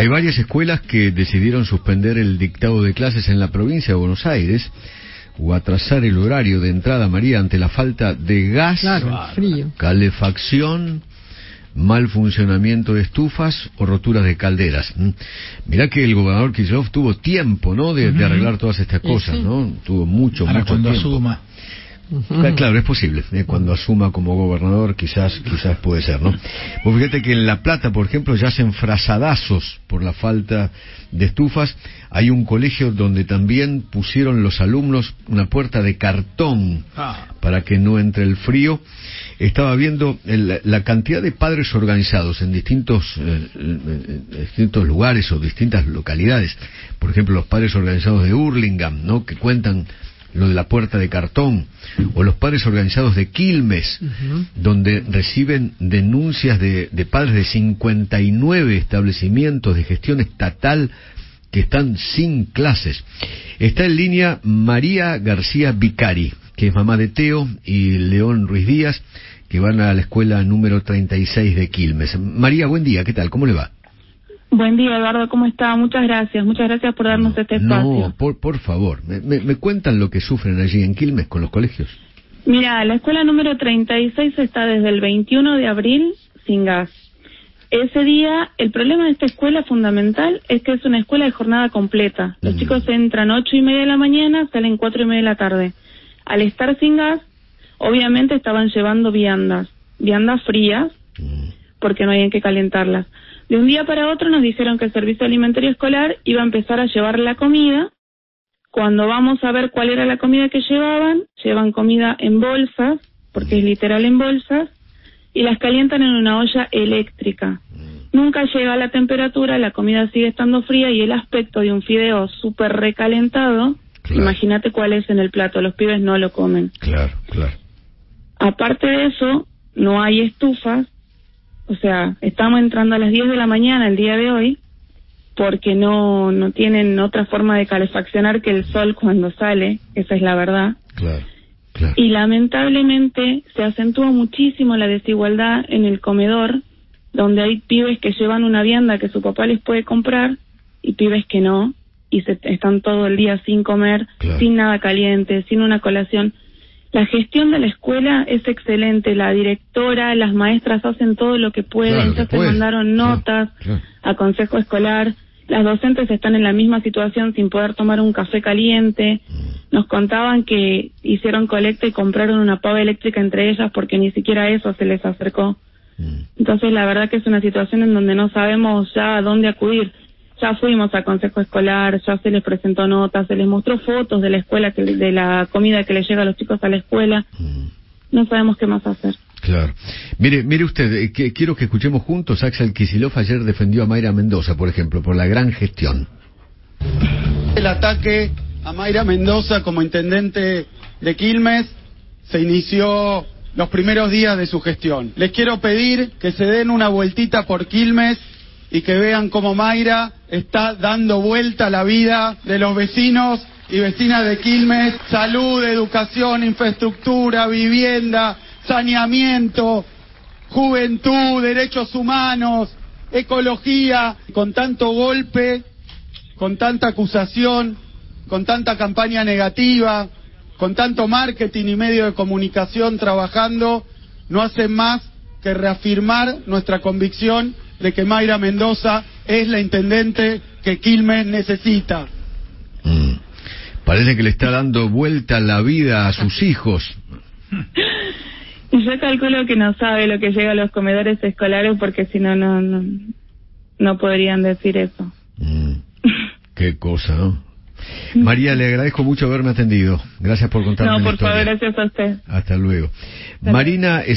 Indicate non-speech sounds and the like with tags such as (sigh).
Hay varias escuelas que decidieron suspender el dictado de clases en la provincia de Buenos Aires o atrasar el horario de entrada María ante la falta de gas, calefacción, mal funcionamiento de estufas o roturas de calderas. ¿Mm? Mirá que el gobernador Kirchhoff tuvo tiempo, ¿no?, de, arreglar todas estas cosas, ¿no? Tuvo mucho, mucho cuando tiempo. Asuma. Claro, es posible. ¿eh? Cuando asuma como gobernador, quizás, quizás puede ser, ¿no? Pues fíjate que en La Plata, por ejemplo, ya hacen frazadazos por la falta de estufas. Hay un colegio donde también pusieron los alumnos una puerta de cartón ah. para que no entre el frío. Estaba viendo la cantidad de padres organizados en distintos, eh, eh, distintos lugares o distintas localidades. Por ejemplo, los padres organizados de Hurlingham, ¿no? Que cuentan lo de la puerta de cartón, o los padres organizados de Quilmes, donde reciben denuncias de, de padres de 59 establecimientos de gestión estatal que están sin clases. Está en línea María García Vicari, que es mamá de Teo, y León Ruiz Díaz, que van a la escuela número 36 de Quilmes. María, buen día, ¿qué tal? ¿Cómo le va? Buen día, Eduardo, ¿cómo está? Muchas gracias, muchas gracias por darnos este espacio. No, por, por favor, ¿Me, cuentan lo que sufren allí en Quilmes con los colegios? Mira, la escuela número 36 está desde el 21 de abril sin gas. Ese día, el problema de esta escuela fundamental es que es una escuela de jornada completa. Los mm. chicos entran ocho y media de la mañana, salen cuatro y media de la tarde. Al estar sin gas, obviamente estaban llevando viandas, viandas frías. Porque no hay en qué calentarlas. De un día para otro nos dijeron que el servicio alimentario escolar iba a empezar a llevar la comida. Cuando vamos a ver cuál era la comida que llevaban, llevan comida en bolsas, porque es literal en bolsas, y las calientan en una olla eléctrica. Nunca llega a la temperatura, la comida sigue estando fría y el aspecto de un fideo súper recalentado, imagínate cuál es en el plato, los pibes no lo comen. Claro, claro. Aparte de eso, no hay estufas, o sea, estamos entrando a las 10 de la mañana el día de hoy porque no, no tienen otra forma de calefaccionar que el sol cuando sale, esa es la verdad. Claro, Y lamentablemente se acentúa muchísimo la desigualdad en el comedor, donde hay pibes que llevan una vianda que su papá les puede comprar y pibes que no, y se, están todo el día sin comer, sin nada caliente, sin una colación. La gestión de la escuela es excelente, la directora, las maestras hacen todo lo que pueden, ya se mandaron notas a consejo escolar, las docentes están en la misma situación sin poder tomar un café caliente, mm. nos contaban que hicieron colecta y compraron una pava eléctrica entre ellas porque ni siquiera eso se les acercó. Mm. Entonces la verdad que es una situación en donde no sabemos ya a dónde acudir ya fuimos al consejo escolar, ya se les presentó notas, se les mostró fotos de la escuela, que, de la comida que les llega a los chicos a la escuela. Mm. No sabemos qué más hacer. Claro. Mire, mire usted, eh, que, quiero que escuchemos juntos. Axel Kisilov ayer defendió a Mayra Mendoza, por ejemplo, por la gran gestión. El ataque a Mayra Mendoza como intendente de Quilmes se inició los primeros días de su gestión. Les quiero pedir que se den una vueltita por Quilmes y que vean cómo Mayra está dando vuelta la vida de los vecinos y vecinas de Quilmes, salud, educación, infraestructura, vivienda, saneamiento, juventud, derechos humanos, ecología, con tanto golpe, con tanta acusación, con tanta campaña negativa, con tanto marketing y medio de comunicación trabajando, no hacen más que reafirmar nuestra convicción de que Mayra Mendoza es la intendente que Quilmes necesita. Mm. Parece que le está dando vuelta la vida a sus hijos. (laughs) Yo calculo que no sabe lo que llega a los comedores escolares porque si no, no, no, podrían decir eso. Mm. (laughs) Qué cosa, ¿no? María, le agradezco mucho haberme atendido. Gracias por contarme No, por favor, gracias a usted. Hasta luego. Marina